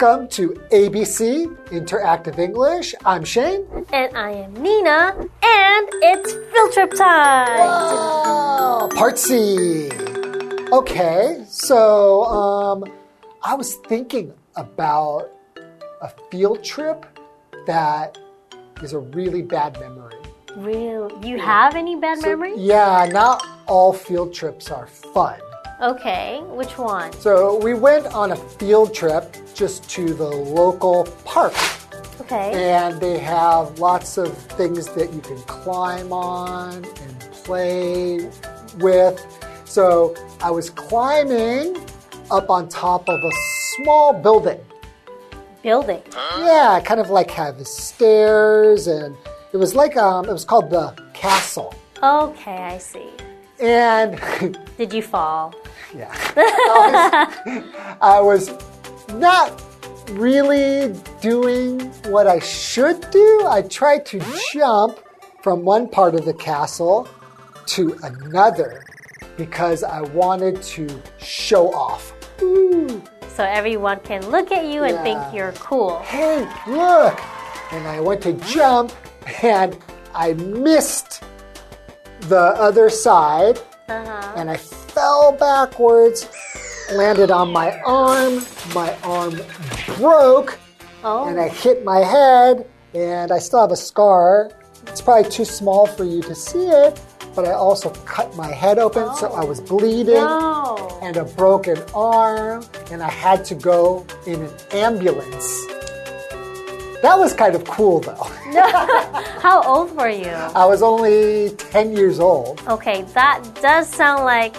Welcome to ABC Interactive English. I'm Shane. And I am Nina, and it's field trip time. Wow, part C. Okay, so um, I was thinking about a field trip that is a really bad memory. Real? You have any bad memories? Yeah, not all field trips are fun. Okay, which one? So we went on a field trip just to the local park. Okay. And they have lots of things that you can climb on and play with. So I was climbing up on top of a small building. Building. Yeah, kind of like had the stairs, and it was like um, it was called the castle. Okay, I see. And Did you fall? yeah, I was, I was not really doing what I should do. I tried to jump from one part of the castle to another because I wanted to show off. Ooh, So everyone can look at you and think you're cool. hey, look! And I went to jump and I missed the other side Uh-huh. and I fell backwards, landed on my arm. My arm broke Oh. and I hit my head, and I still have a scar. It's probably too small for you to see it, but I also cut my head open, so I was bleeding no. and a broken arm, and I had to go in an ambulance. That was kind of cool though. How old were you? I was only 10 years old. Okay, that does sound like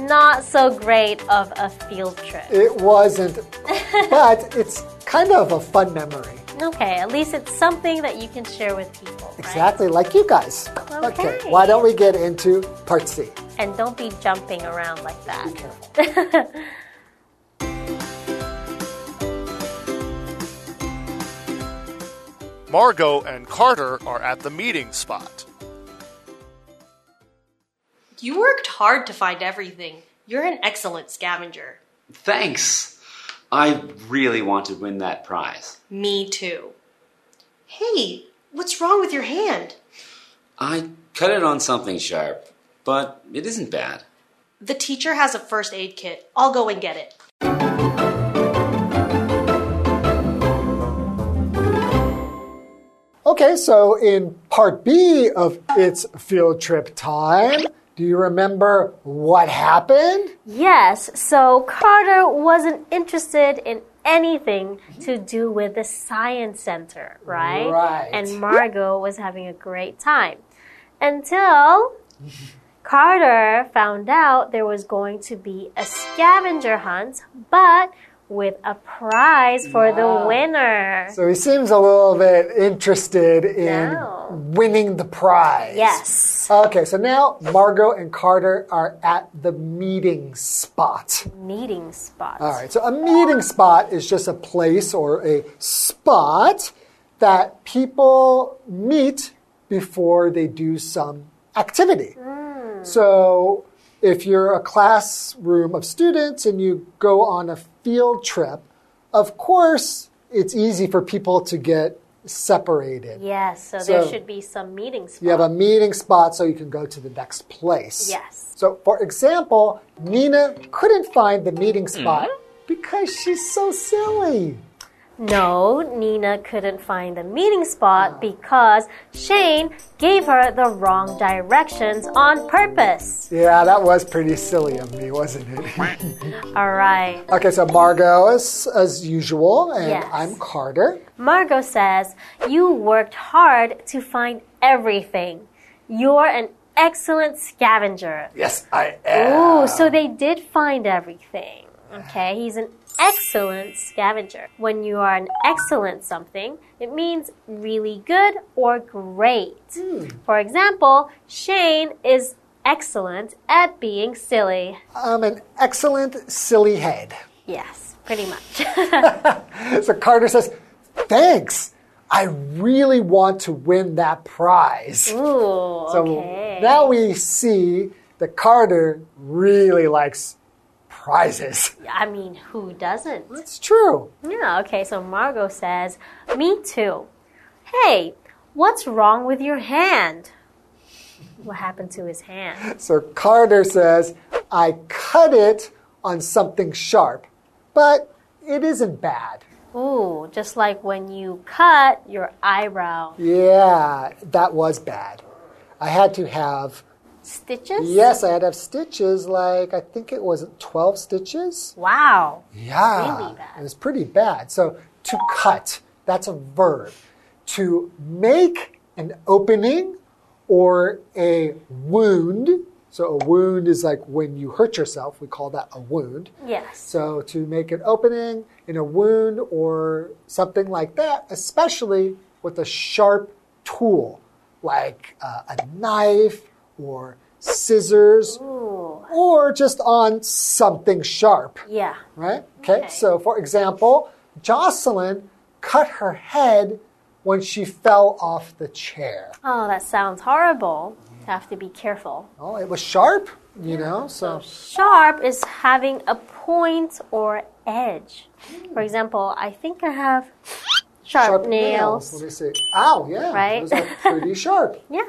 not so great of a field trip. It wasn't, but it's kind of a fun memory. Okay, at least it's something that you can share with people. right? Exactly like you guys. Okay. why don't we get into part C? And don't be jumping around like Be that. careful. Margot and Carter are at the meeting spot. You worked hard to find everything. You're an excellent scavenger. Thanks. I really want to win that prize. Me too. Hey, what's wrong with your hand? I cut it on something sharp, but it isn't bad. The teacher has a first aid kit. I'll go and get it. Okay, so in part B of It's Field Trip Time, do you remember what happened? Yes, so Carter wasn't interested in anything to do with the science center, right? Right. And Margot was having a great time until Carter found out there was going to be a scavenger hunt, but with a prize for the winner. So he seems a little bit interested in No. winning the prize. Yes. Okay, so now Margot and Carter are at the meeting spot. Meeting spot. All right, so a meeting spot is just a place or a spot that people meet before they do some activity. Hmm. So if you're a classroom of students and you go on a field trip, of course, it's easy for people to get separated. Yes, so, there should be some meeting spot. You have a meeting spot so you can go to the next place. Yes. So, for example, Nina couldn't find the meeting hmm. spot because she's so silly. No, Nina couldn't find the meeting spot oh. because Shane gave her the wrong directions on purpose. Yeah, that was pretty silly of me, wasn't it? All right. okay, so Margot is as usual, and Yes. I'm Carter. Margot says, You worked hard to find everything. You're an excellent scavenger. Yes, I am. Ooh, so they did find everything. Okay, he's an excellent scavenger. When you are an excellent something, it means really good or great. Hmm. For example, Shane is excellent at being silly. I'm an excellent silly head. Yes, pretty much. So Carter says, Thanks. I really want to win that prize. Ooh, So okay. now we see that Carter really likes prizes. I mean, who doesn't? It's true. Yeah, okay, so Margot says, Me too. Hey, what's wrong with your hand? What happened to his hand? So Carter says, I cut it on something sharp, but it isn't bad. Ooh, just like when you cut your eyebrow. Yeah, that was bad. I had to have, Stitches? yes, I had to have stitches, like I think it was 12 stitches. Wow. Yeah, Really bad. it was pretty bad. So to cut, that's a verb. To make an opening or a wound. So a wound is like when you hurt yourself, we call that a wound. Yes. So to make an opening in a wound or something like that, especially with a sharp tool like uh, a knife or scissors Ooh. or just on something sharp Yeah. right? Okay. Okay. So, for example, Jocelyn cut her head when she fell off the chair. Oh, that sounds horrible. Have to be careful. Oh, it was sharp, you know. So, Sharp is having a point or edge. Hmm. For example, I think I have sharp, nails. Let me see. Ow, yeah, Right? those are pretty sharp. Yeah.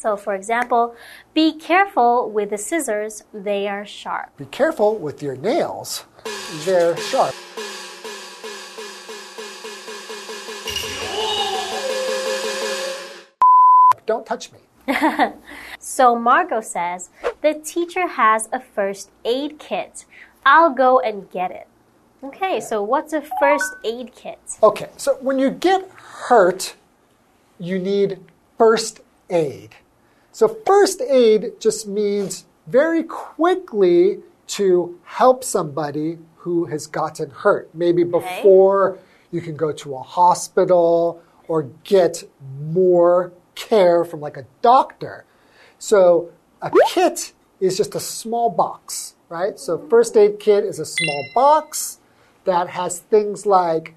So, for example, be careful with the scissors, they are sharp. Be careful with your nails; they're sharp. Don't touch me. So, Margot says, the teacher has a first aid kit. I'll go and get it. Okay, so what's a first aid kit? Okay, so when you get hurt, you need first aid. So, first aid just means very quickly to help somebody who has gotten hurt. Maybe before you can go to a hospital or get more care from like a doctor. So, a kit is just a small box, right? So, first aid kit is a small box that has things like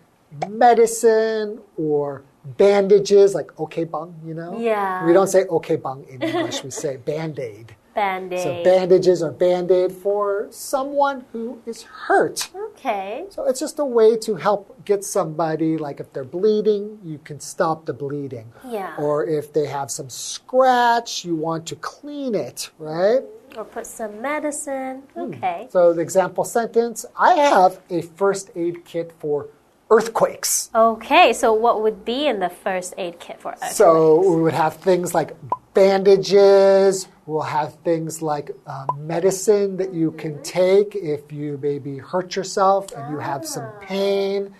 medicine or bandages, like okay bang, you know? Yeah. We don't say okay bang in English, we say band aid. Band So bandages or band aid for someone who is hurt. okay. So it's just a way to help get somebody, like if they're bleeding, you can stop the bleeding. Yeah. Or if they have some scratch, you want to clean it, right? Or put some medicine. Hmm. Okay. So the example sentence I have a first aid kit for earthquakes. Okay, so what would be in the first aid kit for us? So we would have things like bandages, we'll have things like uh, medicine that you can take if you maybe hurt yourself and you have some pain.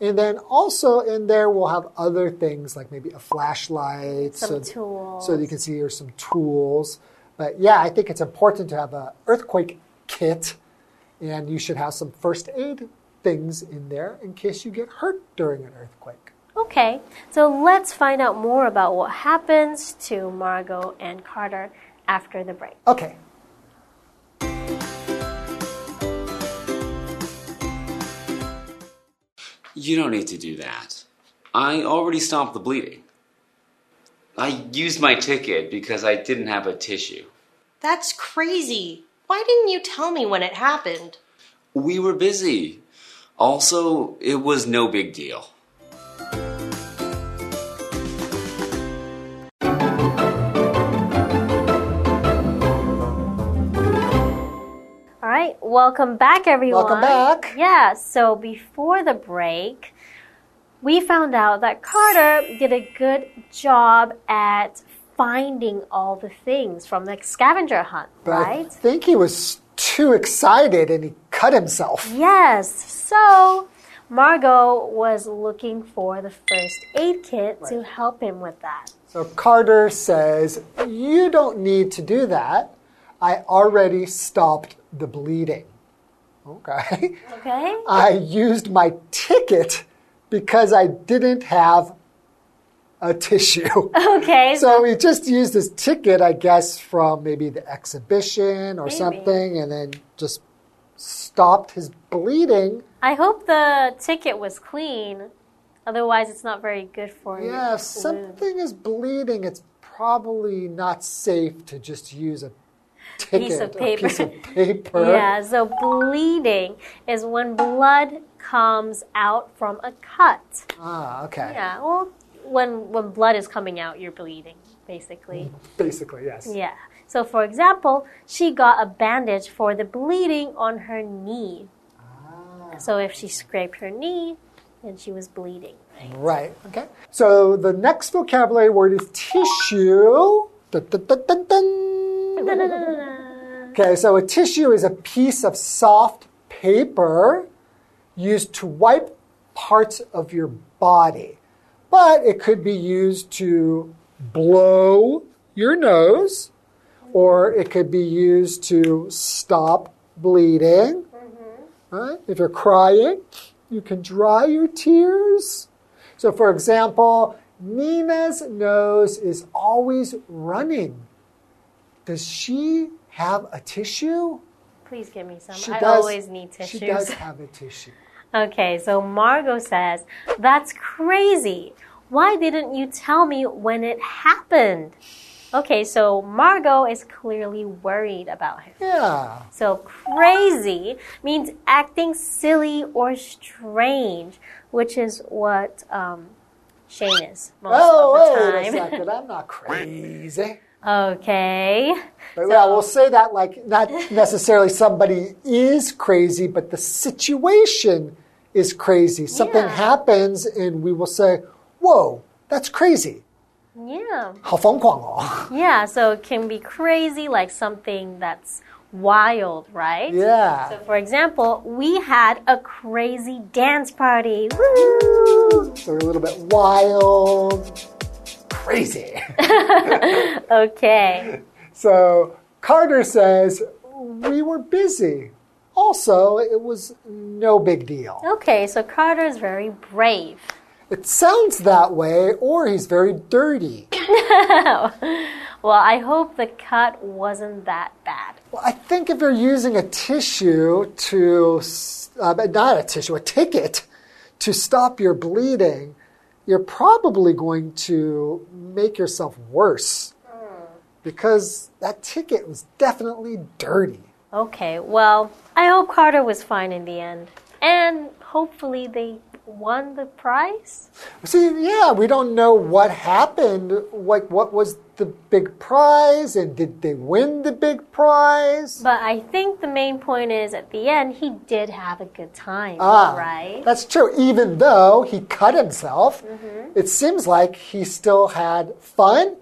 And then also in there, we'll have other things like maybe a flashlight. Some so, tools. So you can see here's some tools. But yeah, I think it's important to have an earthquake kit. And you should have some first aid things in there in case you get hurt during an earthquake. Okay, so let's find out more about what happens to Margot and Carter after the break. Okay. You don't need to do that. I already stopped the bleeding. I used my ticket because I didn't have a tissue. That's crazy. Why didn't you tell me when it happened? We were busy. Also, it was no big deal. All right, welcome back, everyone. Welcome back. Yeah, so before the break, we found out that Carter did a good job at finding all the things from the scavenger hunt, But I think he was too excited and he cut himself. Yes. So Margot was looking for the first aid kit to help him with that. So Carter says, You don't need to do that. I already stopped the bleeding. Okay. Okay? I used my ticket because I didn't have a tissue. Okay. So he just used his ticket, I guess, from maybe the exhibition or Maybe. something, and then just stopped his bleeding. I hope the ticket was clean. Otherwise, it's not very good for you. Yeah, if something is bleeding, it's probably not safe to just use a ticket, Piece of a piece paper. of paper. Yeah, so bleeding is when blood comes out from a cut. Ah, okay. Yeah, well, when when blood is coming out, you're bleeding, basically. Basically, yes. Yeah. So, for example, she got a bandage for the bleeding on her knee. Ah. So, if she scraped her knee, then she was bleeding. Right? Right. Okay. So the next vocabulary word is tissue. Dun, dun, dun, dun, dun. Okay, so a tissue is a piece of soft paper used to wipe parts of your body. But it could be used to blow your nose, or it could be used to stop bleeding. Mm-hmm. Right? If you're crying, you can dry your tears. So, for example, Nina's nose is always running. Does she have a tissue? Please give me some. She I does. always need tissues. She does have a tissue. Okay, so Margot says, That's crazy. Why didn't you tell me when it happened? Okay, so Margot is clearly worried about him. Yeah. So crazy means acting silly or strange, which is what um, Shane is most Oh, of the time. wait a second. I'm not crazy. Okay. But yeah, we'll say that like not necessarily somebody is crazy, but the situation is crazy. Something Yeah. happens, and we will say, "Whoa, that's crazy." Yeah. 好疯狂哦。 Yeah, so it can be crazy, like something that's wild, right? Yeah. So, for example, we had a crazy dance party. Woo! So we're a little bit wild, crazy. Okay. so Carter says, We were busy. Also, it was no big deal. Okay, so Carter is very brave. It sounds that way, or he's very dirty. Well, I hope the cut wasn't that bad. Well, I think if you're using a tissue to, uh, not a tissue, a ticket to stop your bleeding, you're probably going to make yourself worse because that ticket was definitely dirty. Okay, well, I hope Carter was fine in the end. And hopefully they won the prize. See, yeah, we don't know what happened. Like, what was the big prize, and did they win the big prize? But I think the main point is at the end, he did have a good time, Ah, right? That's true. Even though he cut himself, it seems like he still had fun.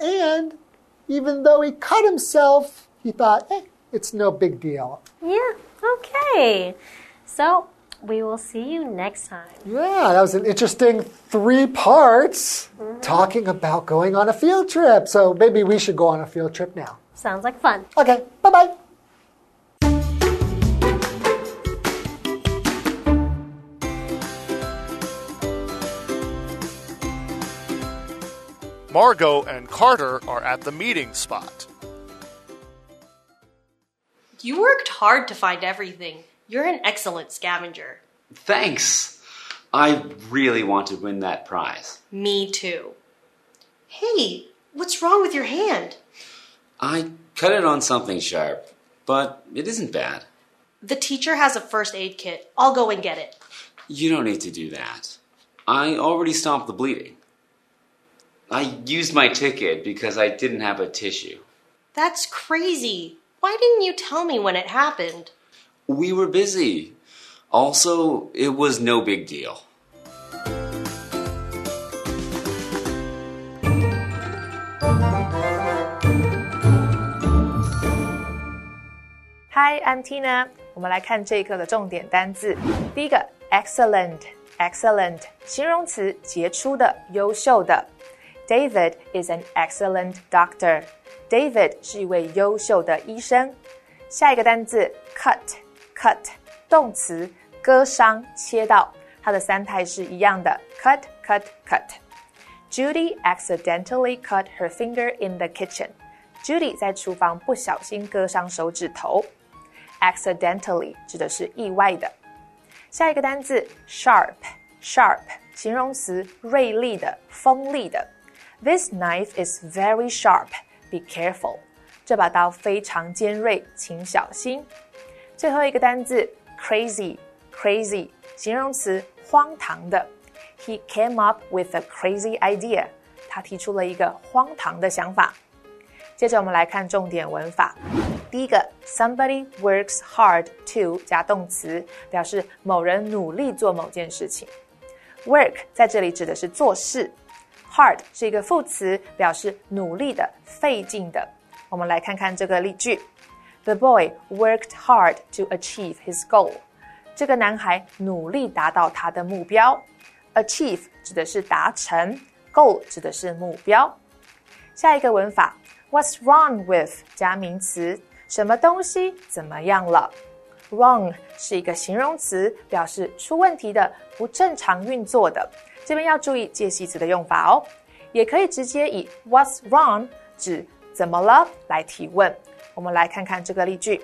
And even though he cut himself, he thought, eh, it's no big deal. Yeah, okay. So we will see you next time. Yeah, that was an interesting three parts mm-hmm. talking about going on a field trip. So maybe we should go on a field trip now. Sounds like fun. Okay, bye bye. Margot and Carter are at the meeting spot. You worked hard to find everything. You're an excellent scavenger. Thanks. I really want to win that prize. Me too. Hey, what's wrong with your hand? I cut it on something sharp, but it isn't bad. The teacher has a first aid kit. I'll go and get it. You don't need to do that. I already stopped the bleeding. I used my ticket because I didn't have a tissue. That's crazy. Why didn't you tell me when it happened? We were busy. Also, it was no big deal. Hi, I'm Tina。我们来看这一课的重点单字。第一个，excellent，excellent，形容词，杰出的、优秀的。David is an excellent doctor. David 是一位优秀的医生。下一个单字 ，cut，cut，动词，割伤、切到，它的三态是一样的，cut cut cut。Judy accidentally cut her finger in the kitchen. Judy 在厨房不小心割伤手指头。Accidentally 指的是意外的。下一个单字，sharp，sharp 形容词，锐利的、锋利的。This knife is very sharp. Be careful. 这把刀非常尖锐，请小心。 最后一个单字 crazy，crazy 形容词，荒唐的。He came up with a crazy idea。他提出了一个荒唐的想法。接着我们来看重点文法。第一个，somebody works hard to 加动词，表示某人努力做某件事情。Work 在这里指的是做事，hard 是一个副词，表示努力的、费劲的。我们来看看这个例句：The boy worked hard to achieve his goal。这个男孩努力达到他的目标。Achieve 指的是达成，goal 指的是目标。下一个文法，What's wrong with 加名词。什么东西怎么样了？Wrong 是一个形容词，表示出问题的、不正常运作的。这边要注意介系词的用法哦。也可以直接以 What's wrong 指怎么了来提问。我们来看看这个例句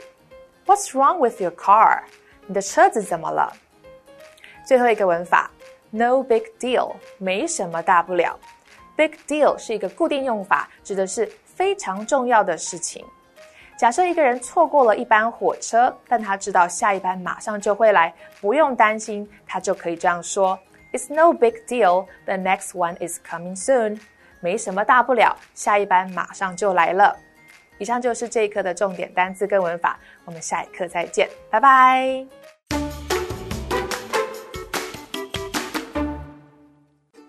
：What's wrong with your car？你的车子怎么了？最后一个文法，No big deal，没什么大不了。Big deal 是一个固定用法，指的是非常重要的事情。假设一个人错过了一班火车，但他知道下一班马上就会来，不用担心，他就可以这样说：“It's no big deal. The next one is coming soon.” 没什么大不了，下一班马上就来了。以上就是这一课的重点单词跟文法，我们下一课再见，拜拜。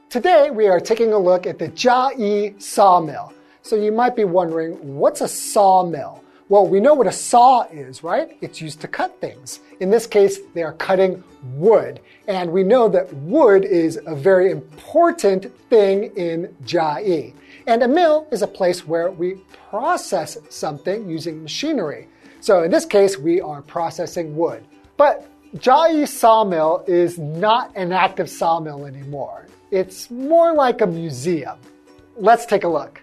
Today we are taking a look at the Jiayi sawmill. So you might be wondering, what's a sawmill? Well, we know what a saw is, right? It's used to cut things. In this case, they are cutting wood. And we know that wood is a very important thing in Jiayi. And a mill is a place where we process something using machinery. So in this case, we are processing wood. But Jiayi sawmill is not an active sawmill anymore. It's more like a museum. Let's take a look.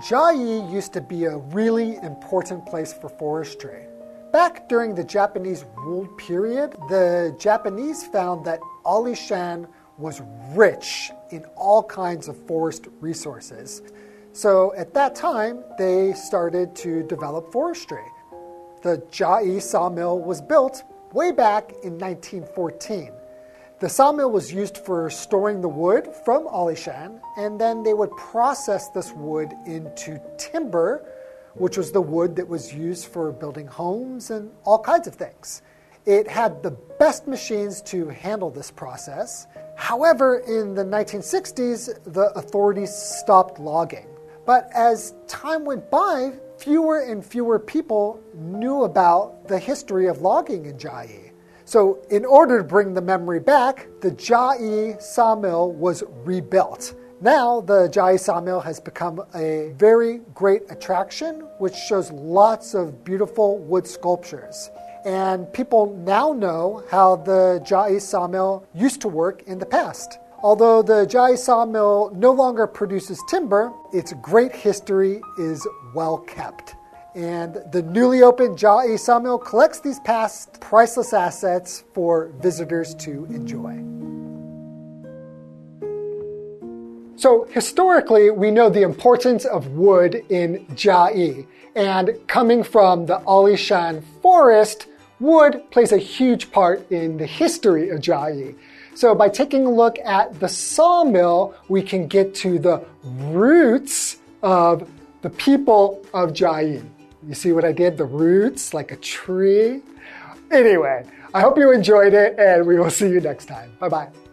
Jiayi used to be a really important place for forestry. Back during the Japanese rule period, the Japanese found that Alishan was rich in all kinds of forest resources. So at that time, they started to develop forestry. The Jiayi sawmill was built way back in 1914. The sawmill was used for storing the wood from Alishan, and then they would process this wood into timber, which was the wood that was used for building homes and all kinds of things. It had the best machines to handle this process. However, in the 1960s, the authorities stopped logging. But as time went by, fewer and fewer people knew about the history of logging in Jiayi. So, in order to bring the memory back, the Jiayi sawmill was rebuilt. Now, the Jiayi sawmill has become a very great attraction, which shows lots of beautiful wood sculptures. And people now know how the Jiayi sawmill used to work in the past. Although the Jiayi sawmill no longer produces timber, its great history is well kept. And the newly opened Jiayi Sawmill collects these past priceless assets for visitors to enjoy. So, historically, we know the importance of wood in Jiayi. And coming from the Alishan forest, wood plays a huge part in the history of Jiayi. So, by taking a look at the sawmill, we can get to the roots of the people of Jiayi. You see what I did? The roots, like a tree. Anyway, I hope you enjoyed it, and we will see you next time. Bye bye.